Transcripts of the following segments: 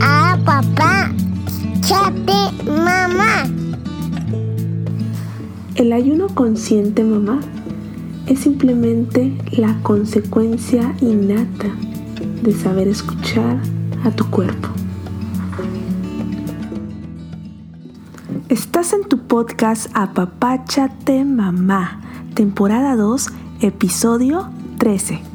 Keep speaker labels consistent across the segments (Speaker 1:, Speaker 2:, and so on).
Speaker 1: a papá, chate, mamá.
Speaker 2: El ayuno consciente, mamá, es simplemente la consecuencia innata de saber escuchar a tu cuerpo. Estás en tu podcast Apapáchate Mamá, temporada 2, episodio 13.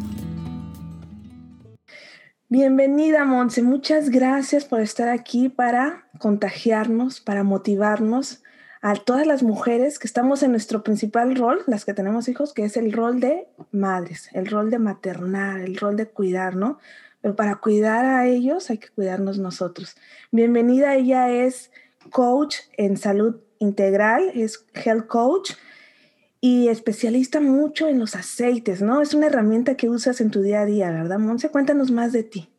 Speaker 2: Bienvenida, Monse. Muchas gracias por estar aquí para contagiarnos, para motivarnos a todas las mujeres que estamos en nuestro principal rol, las que tenemos hijos, que es el rol de madres, el rol de maternar, el rol de cuidar, ¿no? Pero para cuidar a ellos hay que cuidarnos nosotros. Bienvenida, ella es coach en salud integral, es health coach y especialista mucho en los aceites, ¿no? Es una herramienta que usas en tu día a día, ¿verdad, Monse? Cuéntanos más de ti.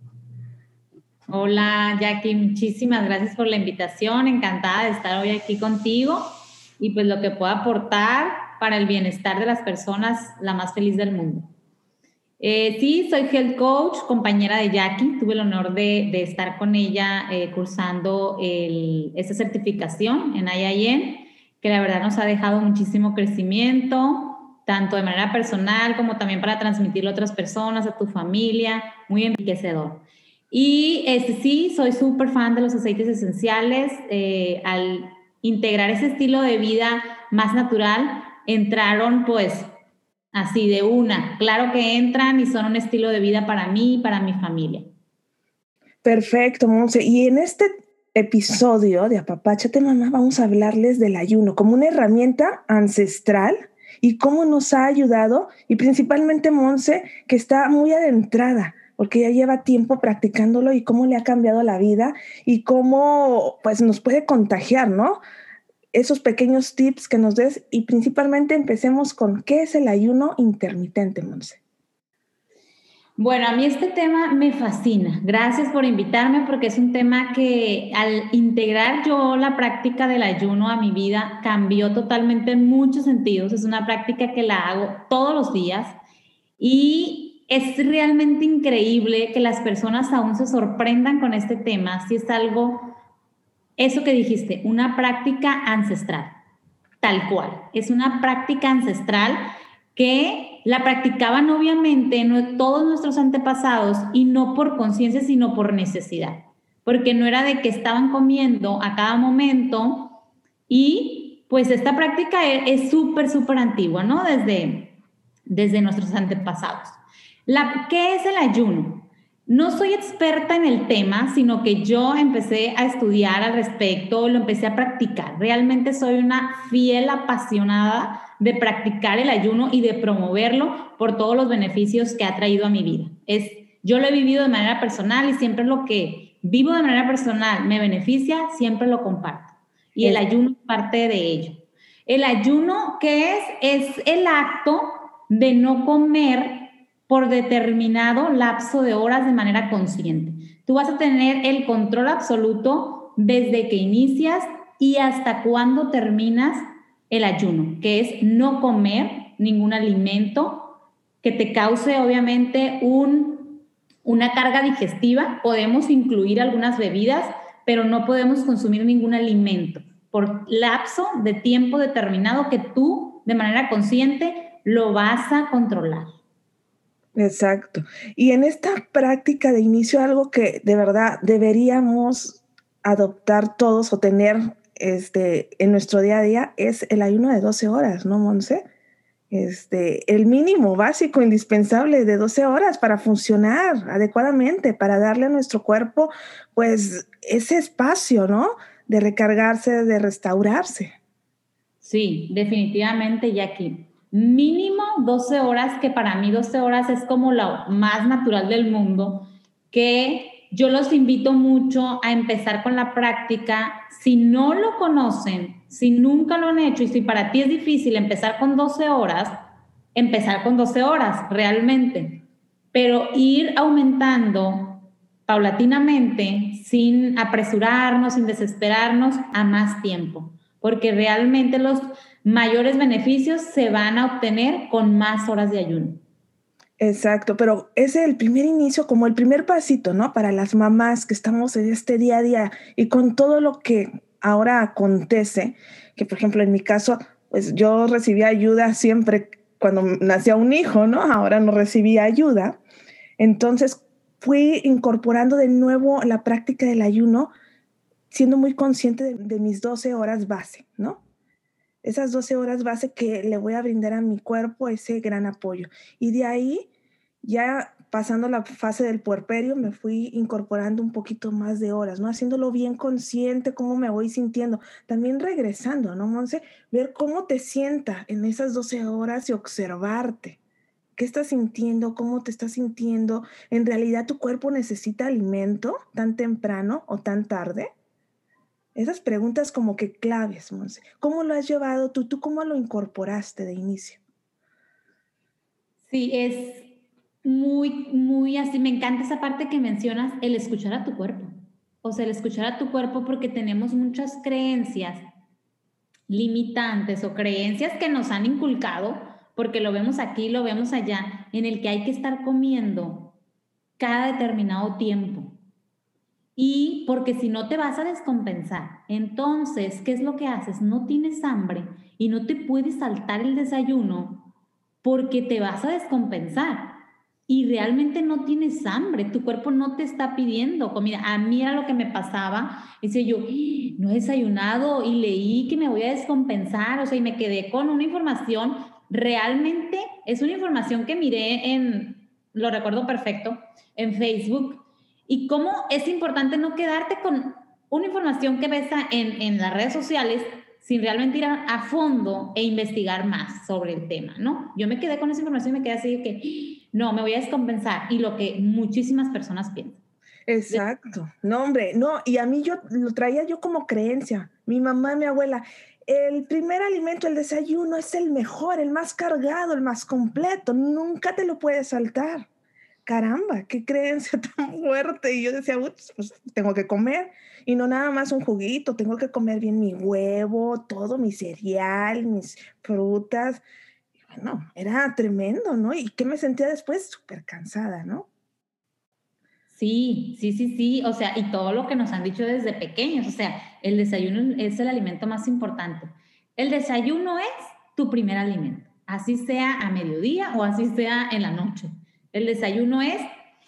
Speaker 3: Hola Jackie, muchísimas gracias por la invitación, encantada de estar hoy aquí contigo y pues lo que pueda aportar para el bienestar de las personas, la más feliz del mundo. Eh, sí, soy health coach, compañera de Jackie, tuve el honor de, estar con ella eh, cursando esa certificación en IIN, que la verdad nos ha dejado muchísimo crecimiento, tanto de manera personal como también para transmitirlo a otras personas, a tu familia, muy enriquecedor. Y este, sí, soy súper fan de los aceites esenciales. Eh, al integrar ese estilo de vida más natural, entraron pues así de una. Claro que entran y son un estilo de vida para mí y para mi familia.
Speaker 2: Perfecto, Monse. Y en este episodio de Apapáchate Mamá vamos a hablarles del ayuno como una herramienta ancestral y cómo nos ha ayudado y principalmente Monse que está muy adentrada porque ya lleva tiempo practicándolo y cómo le ha cambiado la vida y cómo pues nos puede contagiar, ¿no? Esos pequeños tips que nos des y principalmente empecemos con qué es el ayuno intermitente, Monse.
Speaker 3: Bueno, a mí este tema me fascina. Gracias por invitarme porque es un tema que al integrar yo la práctica del ayuno a mi vida cambió totalmente en muchos sentidos. Es una práctica que la hago todos los días y es realmente increíble que las personas aún se sorprendan con este tema, si es algo, eso que dijiste, una práctica ancestral, tal cual. Es una práctica ancestral que la practicaban obviamente todos nuestros antepasados y no por conciencia, sino por necesidad, porque no era de que estaban comiendo a cada momento y pues esta práctica e, es súper, súper antigua, ¿no? Desde, desde nuestros antepasados. ¿Qué es el ayuno? No soy experta en el tema, sino que yo empecé a estudiar al respecto, lo empecé a practicar. Realmente soy una fiel apasionada de practicar el ayuno y de promoverlo por todos los beneficios que ha traído a mi vida. Es, yo lo he vivido de manera personal y siempre lo que vivo de manera personal me beneficia, siempre lo comparto. Y el ayuno es parte de ello. El ayuno, ¿qué es? Es el acto de no comer por determinado lapso de horas de manera consciente. Tú vas a tener el control absoluto desde que inicias y hasta cuando terminas el ayuno, que es no comer ningún alimento que te cause obviamente un, una carga digestiva. Podemos incluir algunas bebidas, pero no podemos consumir ningún alimento por lapso de tiempo determinado que tú de manera consciente lo vas a controlar.
Speaker 2: Exacto. Y en esta práctica de inicio, algo que de verdad deberíamos adoptar todos o tener este, en nuestro día a día es el ayuno de 12 horas, ¿no, Monse? Este, el mínimo básico, indispensable de 12 horas para funcionar adecuadamente, para darle a nuestro cuerpo, pues, ese espacio, ¿no? De recargarse, de restaurarse.
Speaker 3: Sí, definitivamente, Jackie mínimo 12 horas, que para mí 12 horas es como lo más natural del mundo, que yo los invito mucho a empezar con la práctica. Si no lo conocen, si nunca lo han hecho y si para ti es difícil empezar con 12 horas, empezar con 12 horas realmente, pero ir aumentando paulatinamente, sin apresurarnos, sin desesperarnos, a más tiempo, porque realmente los mayores beneficios se van a obtener con más horas de ayuno.
Speaker 2: Exacto, pero es el primer inicio, como el primer pasito, ¿no? Para las mamás que estamos en este día a día y con todo lo que ahora acontece, que por ejemplo en mi caso, pues yo recibía ayuda siempre cuando nacía un hijo, ¿no? Ahora no recibía ayuda. Entonces fui incorporando de nuevo la práctica del ayuno, siendo muy consciente de, de mis 12 horas base, ¿no? esas 12 horas base que le voy a brindar a mi cuerpo ese gran apoyo. Y de ahí, ya pasando la fase del puerperio, me fui incorporando un poquito más de horas, ¿no? Haciéndolo bien consciente, cómo me voy sintiendo. También regresando, ¿no, Monse? Ver cómo te sienta en esas 12 horas y observarte. ¿Qué estás sintiendo? ¿Cómo te estás sintiendo? ¿En realidad tu cuerpo necesita alimento tan temprano o tan tarde? Esas preguntas como que claves, Monse. ¿Cómo lo has llevado tú? ¿Tú cómo lo incorporaste de inicio?
Speaker 3: Sí, es muy, muy así. Me encanta esa parte que mencionas, el escuchar a tu cuerpo. O sea, el escuchar a tu cuerpo porque tenemos muchas creencias limitantes o creencias que nos han inculcado, porque lo vemos aquí, lo vemos allá, en el que hay que estar comiendo cada determinado tiempo y porque si no te vas a descompensar. Entonces, ¿qué es lo que haces? No tienes hambre y no te puedes saltar el desayuno porque te vas a descompensar. Y realmente no tienes hambre, tu cuerpo no te está pidiendo comida. A mí era lo que me pasaba. Dice yo, ¡Ah! no he desayunado y leí que me voy a descompensar. O sea, y me quedé con una información. Realmente es una información que miré en, lo recuerdo perfecto, en Facebook y cómo es importante no quedarte con una información que ves en, en las redes sociales sin realmente ir a, fondo e investigar más sobre el tema, ¿no? Yo me quedé con esa información y me quedé así que, no, me voy a descompensar y lo que muchísimas personas piensan.
Speaker 2: Exacto. No, hombre, no, y a mí yo lo traía yo como creencia. Mi mamá, mi abuela, el primer alimento, el desayuno, es el mejor, el más cargado, el más completo. Nunca te lo puedes saltar caramba, qué creencia tan fuerte. Y yo decía, pues tengo que comer y no nada más un juguito, tengo que comer bien mi huevo, todo mi cereal, mis frutas. Bueno, era tremendo, ¿no? Y que me sentía después súper cansada, ¿no?
Speaker 3: Sí, sí, sí, sí. O sea, y todo lo que nos han dicho desde pequeños. O sea, el desayuno es el alimento más importante. El desayuno es tu primer alimento, así sea a mediodía o así sea en la noche. El desayuno es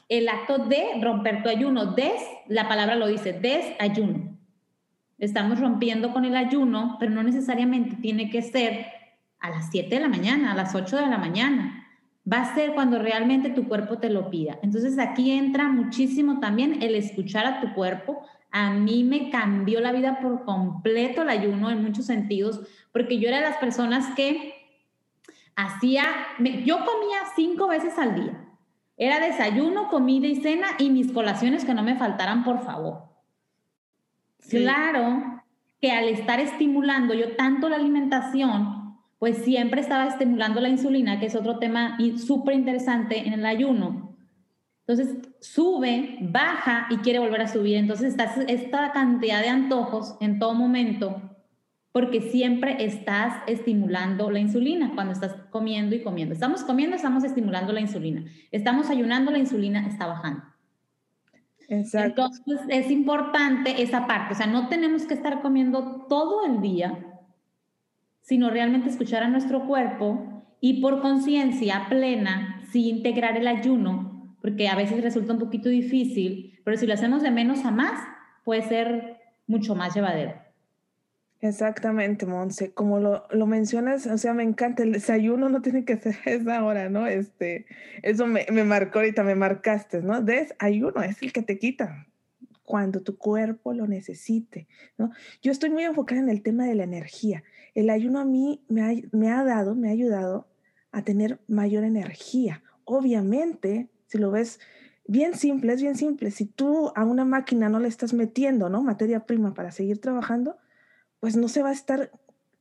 Speaker 3: el acto de romper tu ayuno. Des, la palabra lo dice, desayuno. Estamos rompiendo con el ayuno, pero no necesariamente tiene que ser a las 7 de la mañana, a las 8 de la mañana. Va a ser cuando realmente tu cuerpo te lo pida. Entonces aquí entra muchísimo también el escuchar a tu cuerpo. A mí me cambió la vida por completo el ayuno en muchos sentidos, porque yo era de las personas que hacía, yo comía cinco veces al día. Era desayuno, comida y cena y mis colaciones que no me faltaran, por favor. Claro que al estar estimulando yo tanto la alimentación, pues siempre estaba estimulando la insulina, que es otro tema súper interesante en el ayuno. Entonces sube, baja y quiere volver a subir. Entonces está esta cantidad de antojos en todo momento porque siempre estás estimulando la insulina cuando estás comiendo y comiendo. Estamos comiendo, estamos estimulando la insulina. Estamos ayunando, la insulina está bajando. Exacto. Entonces es importante esa parte, o sea, no tenemos que estar comiendo todo el día, sino realmente escuchar a nuestro cuerpo y por conciencia plena, sí integrar el ayuno, porque a veces resulta un poquito difícil, pero si lo hacemos de menos a más, puede ser mucho más llevadero.
Speaker 2: Exactamente, Monse. Como lo, lo, mencionas, o sea, me encanta. El desayuno no tiene que ser esa hora, ¿no? Este, eso me, me marcó ahorita, me marcaste, ¿no? Desayuno es el que te quita cuando tu cuerpo lo necesite, ¿no? Yo estoy muy enfocada en el tema de la energía. El ayuno a mí me ha, dado, me ha ayudado a tener mayor energía. Obviamente, si lo ves bien simple, es bien simple. Si tú a una máquina no le estás metiendo, ¿no? Materia prima para seguir trabajando, pues no se va a estar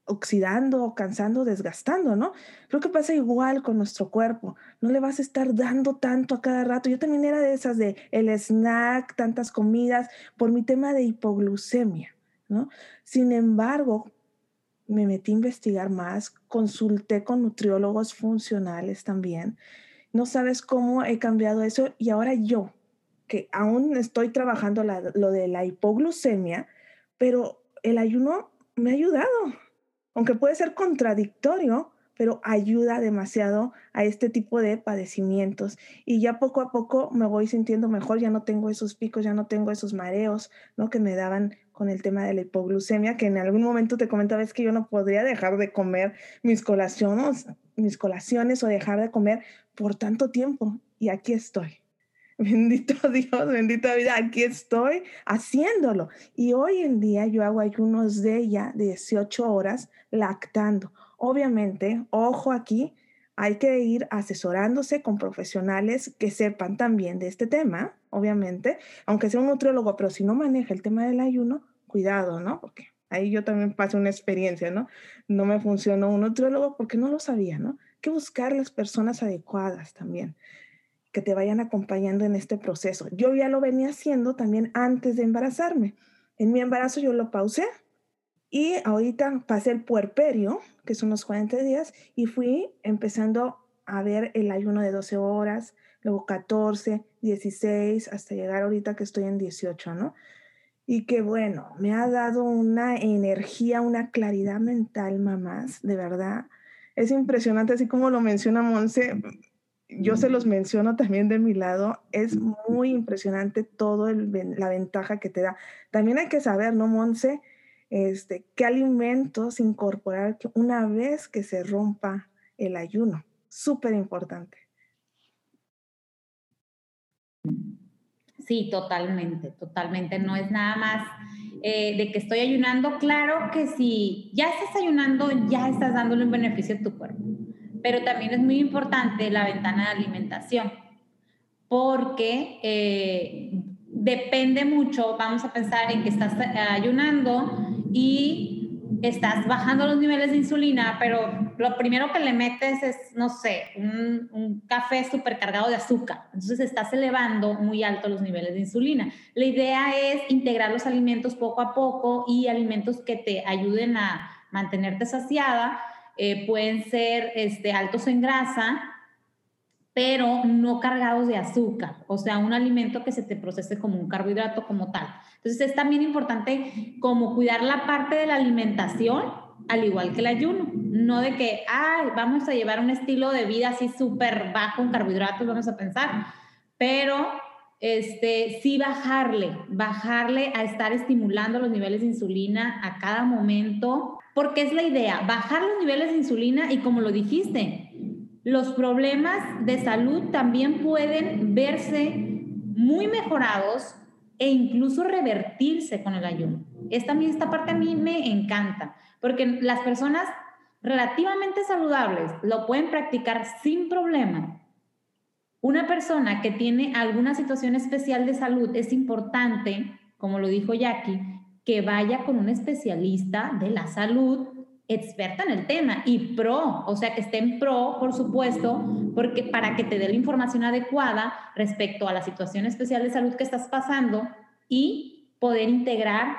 Speaker 2: oxidando, cansando, desgastando, ¿no? Creo que pasa igual con nuestro cuerpo. No le vas a estar dando tanto a cada rato. Yo también era de esas de el snack, tantas comidas, por mi tema de hipoglucemia, ¿no? Sin embargo, me metí a investigar más, consulté con nutriólogos funcionales también No sabes cómo he cambiado eso y ahora yo, que aún estoy trabajando lo de la hipoglucemia, pero el ayuno me ha ayudado, aunque puede ser contradictorio, pero ayuda demasiado a este tipo de padecimientos. Y ya poco a poco me voy sintiendo mejor, ya no tengo esos picos, ya no tengo esos mareos, ¿no? Que me daban con el tema de la hipoglucemia, que en algún momento te comentaba es que yo no podría dejar de comer mis colaciones, mis colaciones o dejar de comer por tanto tiempo. Y aquí estoy. Bendito Dios, bendita vida, aquí estoy haciéndolo. Y hoy en día yo hago ayunos de ya 18 horas lactando. Obviamente, ojo aquí, hay que ir asesorándose con profesionales que sepan también de este tema, obviamente, aunque sea un nutriólogo, pero si no maneja el tema del ayuno, cuidado, ¿no? Porque ahí yo también pasé una experiencia, ¿no? No me funcionó un nutriólogo porque no lo sabía, ¿no? Hay que buscar las personas adecuadas también que te vayan acompañando en este proceso. Yo ya lo venía haciendo también antes de embarazarme. En mi embarazo yo lo pausé y ahorita pasé el puerperio, que son los 40 días, y fui empezando a ver el ayuno de 12 horas, luego 14, 16, hasta llegar ahorita que estoy en 18, ¿no? Y que bueno, me ha dado una energía, una claridad mental, mamás, de verdad. Es impresionante, así como lo menciona Monse, yo se los menciono también de mi lado, es muy impresionante todo la ventaja que te da. También hay que saber, ¿no, Monse? este, qué alimentos incorporar una vez que se rompa el ayuno. Súper importante.
Speaker 3: Sí, totalmente, totalmente. No es nada más eh, de que estoy ayunando. Claro que si ya estás ayunando, ya estás dándole un beneficio a tu cuerpo. Pero también es muy importante la ventana de alimentación, porque eh, depende mucho, vamos a pensar en que estás ayunando y estás bajando los niveles de insulina, pero lo primero que le metes es, no sé, un, un café supercargado de azúcar. Entonces estás elevando muy alto los niveles de insulina. La idea es integrar los alimentos poco a poco y alimentos que te ayuden a mantenerte saciada. Eh, pueden ser este, altos en grasa, pero no cargados de azúcar, o sea, un alimento que se te procese como un carbohidrato como tal. Entonces es también importante como cuidar la parte de la alimentación, al igual que el ayuno, no de que, ay, vamos a llevar un estilo de vida así súper bajo en carbohidratos, vamos a pensar, pero este, sí bajarle, bajarle a estar estimulando los niveles de insulina a cada momento, porque es la idea, bajar los niveles de insulina y como lo dijiste, los problemas de salud también pueden verse muy mejorados e incluso revertirse con el ayuno. Esta, esta parte a mí me encanta, porque las personas relativamente saludables lo pueden practicar sin problema. Una persona que tiene alguna situación especial de salud es importante, como lo dijo Jackie, que vaya con un especialista de la salud experta en el tema y pro, o sea, que esté en pro, por supuesto, porque para que te dé la información adecuada respecto a la situación especial de salud que estás pasando y poder integrar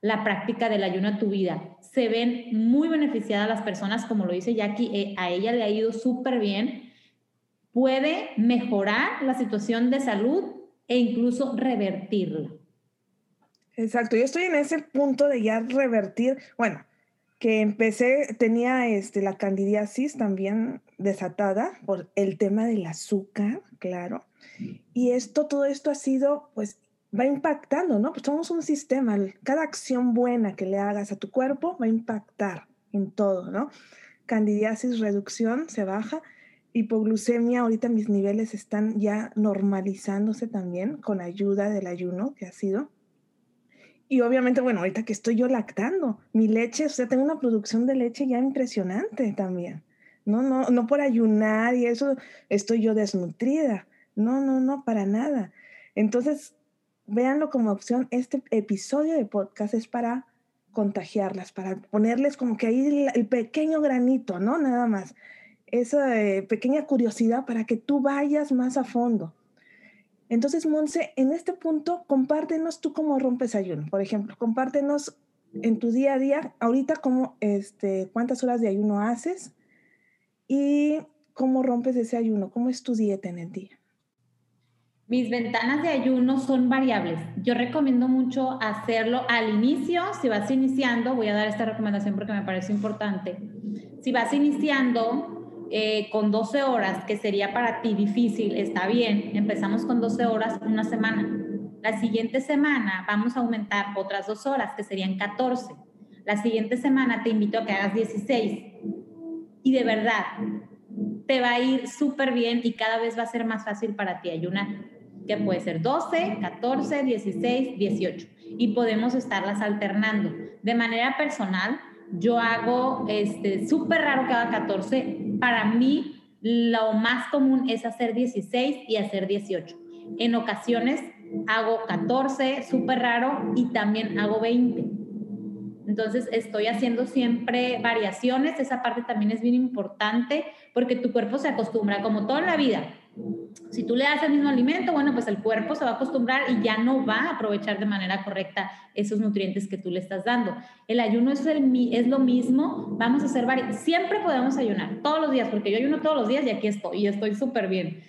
Speaker 3: la práctica del ayuno a tu vida. Se ven muy beneficiadas las personas, como lo dice Jackie, eh, a ella le ha ido súper bien. Puede mejorar la situación de salud e incluso revertirla.
Speaker 2: Exacto, yo estoy en ese punto de ya revertir, bueno, que empecé, tenía este, la candidiasis también desatada por el tema del azúcar, claro. Y esto, todo esto ha sido, pues, va impactando, ¿no? Pues somos un sistema, cada acción buena que le hagas a tu cuerpo va a impactar en todo, ¿no? Candidiasis, reducción, se baja. Hipoglucemia, ahorita mis niveles están ya normalizándose también con ayuda del ayuno que ha sido. Y obviamente, bueno, ahorita que estoy yo lactando, mi leche, o sea, tengo una producción de leche ya impresionante también. No, no, no por ayunar y eso estoy yo desnutrida. No, no, no, para nada. Entonces, véanlo como opción. Este episodio de podcast es para contagiarlas, para ponerles como que ahí el, pequeño granito, ¿no? Nada más. Esa eh, pequeña curiosidad para que tú vayas más a fondo. Entonces, Monse, en este punto, compártenos tú cómo rompes ayuno. Por ejemplo, compártenos en tu día a día, ahorita cómo, este, cuántas horas de ayuno haces y cómo rompes ese ayuno? ¿Cómo es tu dieta en el día?
Speaker 3: Mis ventanas de ayuno son variables. Yo recomiendo mucho hacerlo al inicio. Si vas iniciando, voy a dar esta recomendación porque me parece importante. Si vas iniciando eh, con 12 horas, que sería para ti difícil, está bien. Empezamos con 12 horas una semana. La siguiente semana vamos a aumentar otras dos horas, que serían 14. La siguiente semana te invito a que hagas 16. Y de verdad, te va a ir súper bien y cada vez va a ser más fácil para ti ayunar que puede ser 12, 14, 16, 18 y podemos estarlas alternando. De manera personal, yo hago este súper raro haga 14. Para mí, lo más común es hacer 16 y hacer 18. En ocasiones hago 14, súper raro, y también hago 20. Entonces estoy haciendo siempre variaciones, esa parte también es bien importante porque tu cuerpo se acostumbra, como toda la vida, si tú le das el mismo alimento, bueno, pues el cuerpo se va a acostumbrar y ya no va a aprovechar de manera correcta esos nutrientes que tú le estás dando. El ayuno es, es lo mismo, vamos a hacer varios, siempre podemos ayunar, todos los días, porque yo ayuno todos los días y aquí estoy, y estoy súper bien.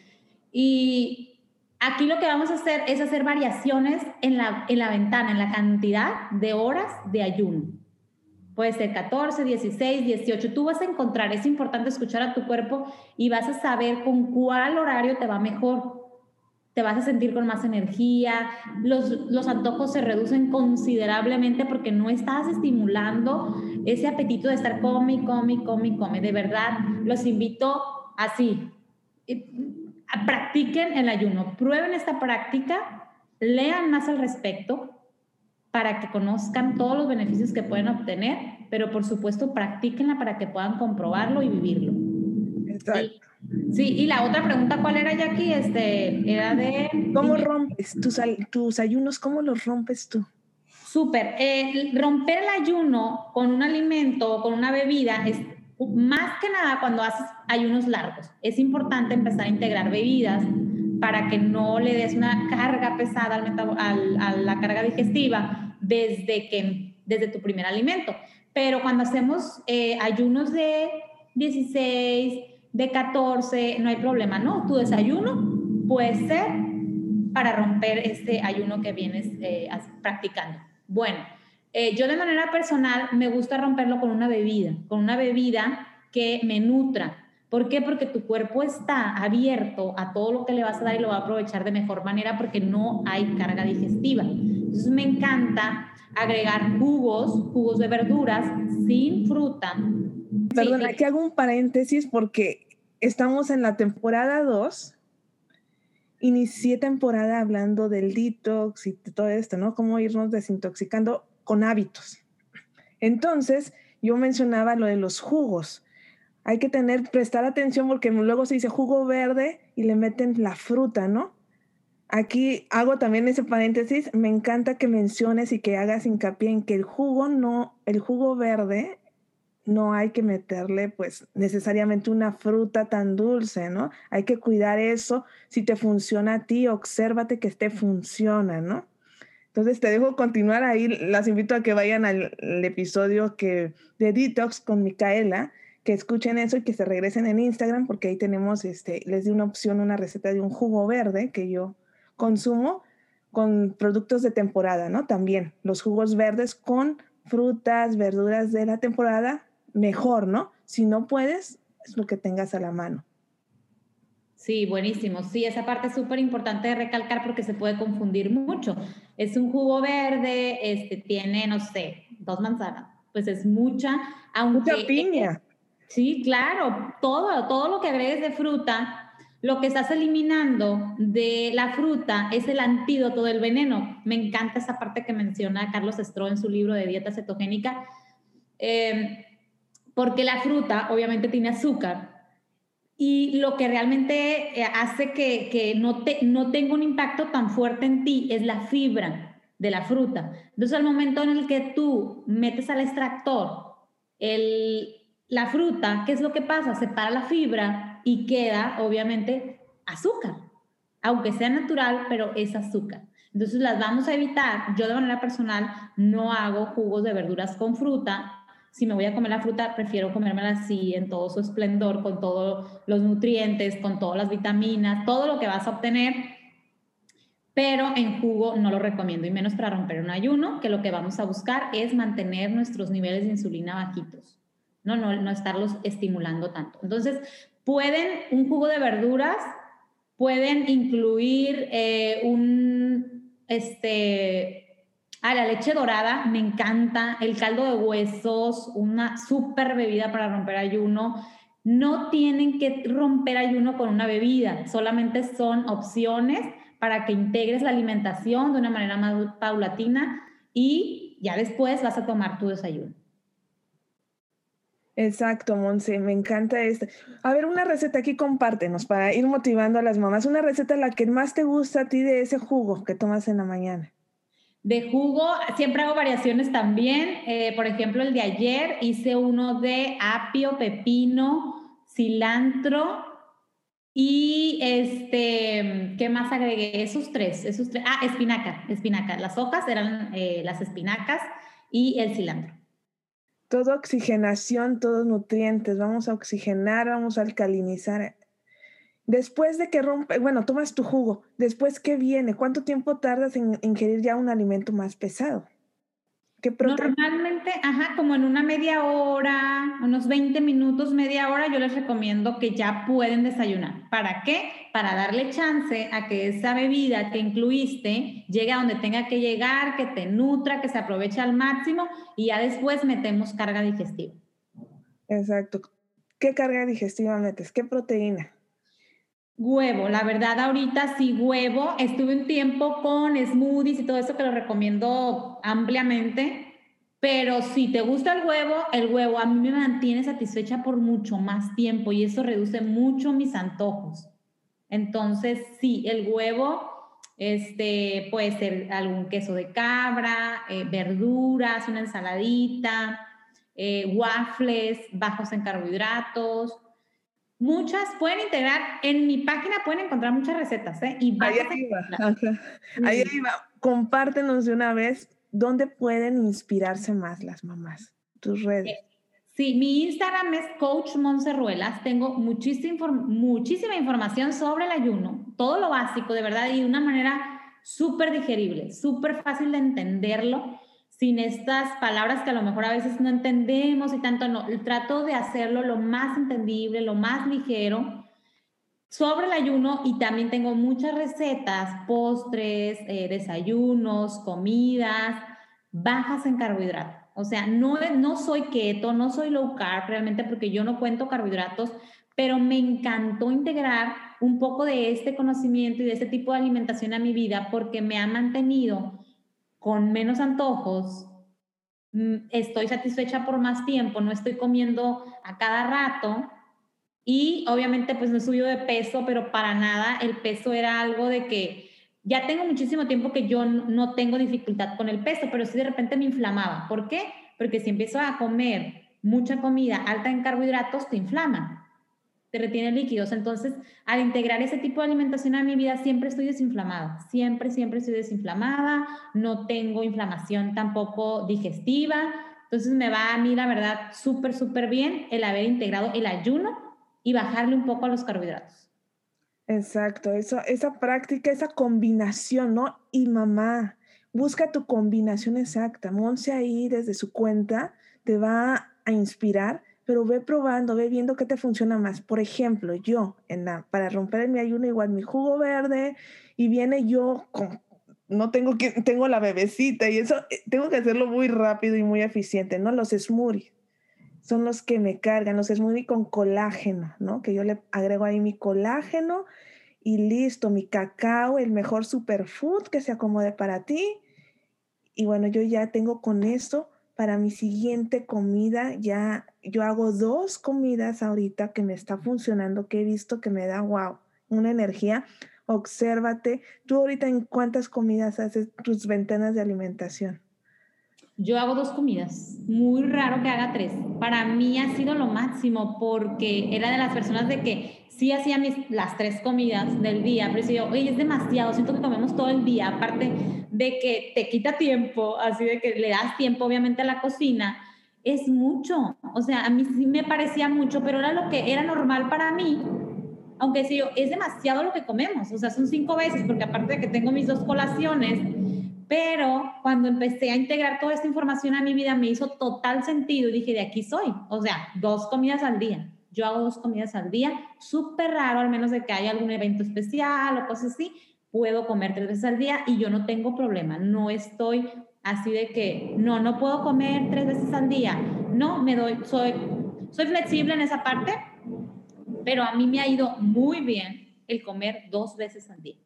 Speaker 3: Y aquí lo que vamos a hacer es hacer variaciones en la, en la ventana, en la cantidad de horas de ayuno. Puede ser 14, 16, 18. Tú vas a encontrar, es importante escuchar a tu cuerpo y vas a saber con cuál horario te va mejor. Te vas a sentir con más energía, los, los antojos se reducen considerablemente porque no estás estimulando ese apetito de estar come, come, come, come. De verdad, los invito así. Practiquen el ayuno, prueben esta práctica, lean más al respecto, para que conozcan todos los beneficios que pueden obtener, pero por supuesto practíquenla para que puedan comprobarlo y vivirlo. Exacto. Sí, y la otra pregunta, ¿cuál era, Jackie? Este, era de...
Speaker 2: ¿Cómo rompes tus, tus ayunos? ¿Cómo los rompes tú?
Speaker 3: Súper. Eh, romper el ayuno con un alimento o con una bebida es más que nada cuando haces ayunos largos. Es importante empezar a integrar bebidas para que no le des una carga pesada al, a la carga digestiva desde, que, desde tu primer alimento. Pero cuando hacemos eh, ayunos de 16, de 14, no hay problema, ¿no? Tu desayuno puede ser para romper este ayuno que vienes eh, practicando. Bueno, eh, yo de manera personal me gusta romperlo con una bebida, con una bebida que me nutra. ¿Por qué? Porque tu cuerpo está abierto a todo lo que le vas a dar y lo va a aprovechar de mejor manera porque no hay carga digestiva. Entonces me encanta agregar jugos, jugos de verduras sin fruta.
Speaker 2: Perdón, aquí hago un paréntesis porque estamos en la temporada 2. Inicié temporada hablando del detox y todo esto, ¿no? Cómo irnos desintoxicando con hábitos. Entonces, yo mencionaba lo de los jugos. Hay que tener, prestar atención porque luego se dice jugo verde y le meten la fruta, ¿no? Aquí hago también ese paréntesis. Me encanta que menciones y que hagas hincapié en que el jugo no, el jugo verde no hay que meterle pues necesariamente una fruta tan dulce, ¿no? Hay que cuidar eso. Si te funciona a ti, obsérvate que esté funciona, ¿no? Entonces te dejo continuar ahí. Las invito a que vayan al, episodio que, de Detox con Micaela, que escuchen eso y que se regresen en Instagram porque ahí tenemos, este, les di una opción, una receta de un jugo verde que yo consumo con productos de temporada, ¿no? También los jugos verdes con frutas, verduras de la temporada, mejor, ¿no? Si no puedes, es lo que tengas a la mano.
Speaker 3: Sí, buenísimo. Sí, esa parte es súper importante de recalcar porque se puede confundir mucho. Es un jugo verde, este tiene, no sé, dos manzanas. Pues es mucha,
Speaker 2: aunque... Mucha piña.
Speaker 3: Sí, claro. Todo, todo lo que agregues de fruta lo que estás eliminando de la fruta es el antídoto del veneno. Me encanta esa parte que menciona Carlos Estro en su libro de dieta cetogénica, eh, porque la fruta obviamente tiene azúcar y lo que realmente eh, hace que, que no, te, no tenga un impacto tan fuerte en ti es la fibra de la fruta. Entonces, al momento en el que tú metes al extractor el, la fruta, ¿qué es lo que pasa? Separa la fibra y queda obviamente azúcar, aunque sea natural, pero es azúcar. Entonces las vamos a evitar. Yo de manera personal no hago jugos de verduras con fruta, si me voy a comer la fruta, prefiero comérmela así, en todo su esplendor, con todos los nutrientes, con todas las vitaminas, todo lo que vas a obtener. Pero en jugo no lo recomiendo, y menos para romper un ayuno, que lo que vamos a buscar es mantener nuestros niveles de insulina bajitos, no, no, no estarlos estimulando tanto. Entonces, pueden un jugo de verduras, pueden incluir eh, un, este, Ah, la leche dorada me encanta, el caldo de huesos, una súper bebida para romper ayuno. No tienen que romper ayuno con una bebida, solamente son opciones para que integres la alimentación de una manera más paulatina y ya después vas a tomar tu desayuno.
Speaker 2: Exacto, Monse, me encanta este. A ver, una receta aquí, compártenos para ir motivando a las mamás. Una receta la que más te gusta a ti de ese jugo que tomas en la mañana.
Speaker 3: De jugo, siempre hago variaciones también. Eh, por ejemplo, el de ayer hice uno de apio, pepino, cilantro y este, ¿qué más agregué? Esos tres, esos tres. Ah, espinaca, espinaca. Las hojas eran eh, las espinacas y el cilantro.
Speaker 2: Todo oxigenación, todos nutrientes. Vamos a oxigenar, vamos a alcalinizar Después de que rompe, bueno, tomas tu jugo, después qué viene, ¿cuánto tiempo tardas en ingerir ya un alimento más pesado?
Speaker 3: ¿Qué Normalmente, ajá, como en una media hora, unos 20 minutos, media hora, yo les recomiendo que ya pueden desayunar. ¿Para qué? Para darle chance a que esa bebida que incluiste llegue a donde tenga que llegar, que te nutra, que se aproveche al máximo y ya después metemos carga digestiva.
Speaker 2: Exacto. ¿Qué carga digestiva metes? ¿Qué proteína?
Speaker 3: Huevo, la verdad ahorita sí huevo. Estuve un tiempo con smoothies y todo eso que lo recomiendo ampliamente, pero si te gusta el huevo, el huevo a mí me mantiene satisfecha por mucho más tiempo y eso reduce mucho mis antojos. Entonces, sí, el huevo este, puede ser algún queso de cabra, eh, verduras, una ensaladita, eh, waffles bajos en carbohidratos Muchas pueden integrar, en mi página pueden encontrar muchas recetas, ¿eh? Y
Speaker 2: ahí arriba, ahí arriba, compártenos de una vez dónde pueden inspirarse más las mamás, tus redes. Eh,
Speaker 3: sí, mi Instagram es Coach Monserruelas. Tengo muchísima, muchísima información sobre el ayuno, todo lo básico, de verdad, y de una manera súper digerible, súper fácil de entenderlo sin estas palabras que a lo mejor a veces no entendemos y tanto no. Trato de hacerlo lo más entendible, lo más ligero sobre el ayuno y también tengo muchas recetas, postres, eh, desayunos, comidas bajas en carbohidratos. O sea, no, no soy keto, no soy low carb realmente porque yo no cuento carbohidratos, pero me encantó integrar un poco de este conocimiento y de este tipo de alimentación a mi vida porque me ha mantenido con menos antojos, mm, estoy satisfecha por más tiempo, no estoy comiendo a cada rato y obviamente pues no he subido de peso, pero para nada el peso era algo de que ya tengo muchísimo tiempo que yo no tengo dificultad con el peso, pero sí de repente me inflamaba. ¿Por qué? Porque si empiezo a comer mucha comida alta en carbohidratos, te inflama retiene líquidos. Entonces, al integrar ese tipo de alimentación a mi vida, siempre estoy desinflamada, siempre, siempre estoy desinflamada, no tengo inflamación tampoco digestiva. Entonces, me va a mí, la verdad, súper, súper bien el haber integrado el ayuno y bajarle un poco a los carbohidratos.
Speaker 2: Exacto, eso, esa práctica, esa combinación, ¿no? Y mamá, busca tu combinación exacta. Monse ahí desde su cuenta te va a inspirar pero ve probando, ve viendo qué te funciona más. Por ejemplo, yo, en la, para romper mi ayuno, igual mi jugo verde, y viene yo con, no tengo que, tengo la bebecita, y eso eh, tengo que hacerlo muy rápido y muy eficiente, ¿no? Los smoothies son los que me cargan, los smoothies con colágeno, ¿no? Que yo le agrego ahí mi colágeno y listo, mi cacao, el mejor superfood que se acomode para ti. Y bueno, yo ya tengo con esto para mi siguiente comida, ya yo hago dos comidas ahorita que me está funcionando, que he visto que me da, wow, una energía. Obsérvate, tú ahorita en cuántas comidas haces tus ventanas de alimentación.
Speaker 3: Yo hago dos comidas, muy raro que haga tres. Para mí ha sido lo máximo porque era de las personas de que sí hacía mis, las tres comidas del día, pero yo, oye, es demasiado, siento que comemos todo el día, aparte de que te quita tiempo, así de que le das tiempo obviamente a la cocina, es mucho. O sea, a mí sí me parecía mucho, pero era lo que era normal para mí. Aunque sí, es demasiado lo que comemos. O sea, son cinco veces, porque aparte de que tengo mis dos colaciones, pero cuando empecé a integrar toda esta información a mi vida, me hizo total sentido y dije, de aquí soy. O sea, dos comidas al día. Yo hago dos comidas al día, súper raro, al menos de que haya algún evento especial o cosas así, puedo comer tres veces al día y yo no tengo problema. No estoy así de que, no, no puedo comer tres veces al día. No, me doy, soy, soy flexible en esa parte, pero a mí me ha ido muy bien el comer dos veces al día.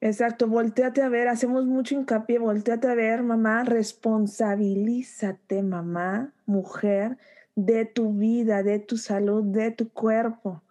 Speaker 2: Exacto, volteate a ver, hacemos mucho hincapié, volteate a ver, mamá, responsabilízate, mamá, mujer, de tu vida, de tu salud, de tu cuerpo.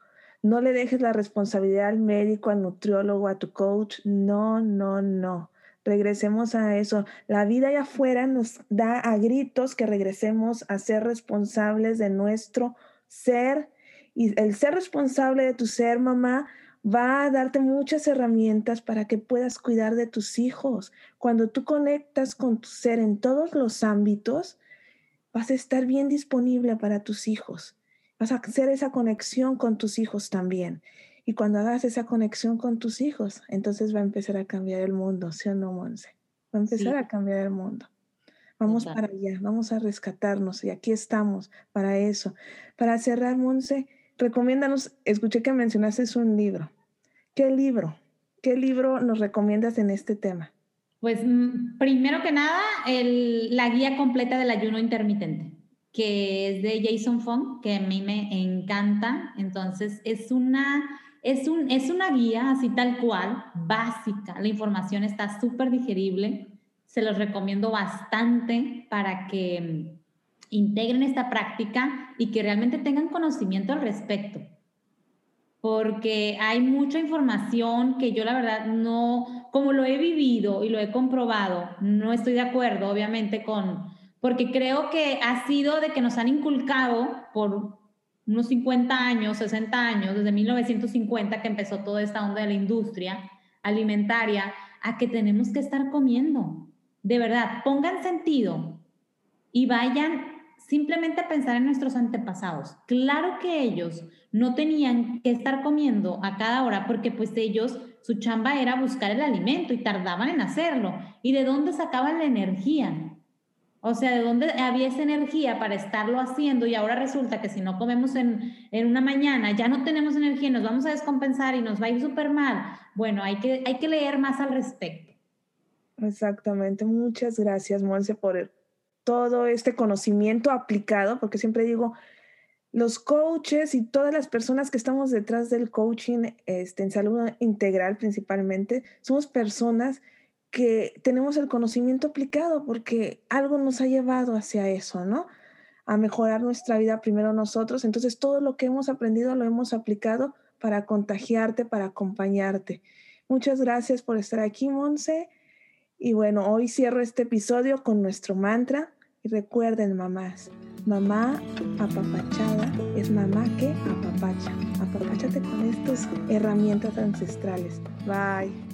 Speaker 2: No le dejes la responsabilidad al médico, al nutriólogo, a tu coach. No, no, no. Regresemos a eso. La vida allá afuera nos da a gritos que regresemos a ser responsables de nuestro ser. Y el ser responsable de tu ser, mamá, va a darte muchas herramientas para que puedas cuidar de tus hijos. Cuando tú conectas con tu ser en todos los ámbitos, vas a estar bien disponible para tus hijos. Vas a hacer esa conexión con tus hijos también. Y cuando hagas esa conexión con tus hijos, entonces va a empezar a cambiar el mundo, ¿sí o no, Monse? Va a empezar a cambiar el mundo. Vamos para allá, vamos a rescatarnos y aquí estamos para eso. Para cerrar, Monse, recomiéndanos, escuché que mencionaste un libro. ¿Qué libro? ¿Qué libro nos recomiendas en este tema?
Speaker 3: Pues mm, primero que nada, la guía completa del ayuno intermitente, que es de Jason Fong, que a mí me encanta. Entonces, es una, es, un, es una guía así tal cual, básica. La información está súper digerible. Se los recomiendo bastante para que mm, integren esta práctica y que realmente tengan conocimiento al respecto porque hay mucha información que yo la verdad no, como lo he vivido y lo he comprobado, no estoy de acuerdo obviamente con, porque creo que ha sido de que nos han inculcado por unos 50 años, 60 años, desde 1950 que empezó toda esta onda de la industria alimentaria, a que tenemos que estar comiendo. De verdad, pongan sentido y vayan simplemente pensar en nuestros antepasados. Claro que ellos no tenían que estar comiendo a cada hora porque pues ellos, su chamba era buscar el alimento y tardaban en hacerlo. ¿Y de dónde sacaban la energía? O sea, ¿de dónde había esa energía para estarlo haciendo? Y ahora resulta que si no comemos en, en una mañana, ya no tenemos energía, nos vamos a descompensar y nos va a ir súper mal. Bueno, hay que, hay que leer más al respecto.
Speaker 2: Exactamente. Muchas gracias, Monse, por todo este conocimiento aplicado, porque siempre digo, los coaches y todas las personas que estamos detrás del coaching este, en salud integral principalmente, somos personas que tenemos el conocimiento aplicado porque algo nos ha llevado hacia eso, ¿no? A mejorar nuestra vida primero nosotros. Entonces, todo lo que hemos aprendido lo hemos aplicado para contagiarte, para acompañarte. Muchas gracias por estar aquí, Monse. Y bueno, hoy cierro este episodio con nuestro mantra. Y recuerden, mamás, Mamá apapachada es mamá que apapacha. Apapáchate con estas herramientas ancestrales. Bye.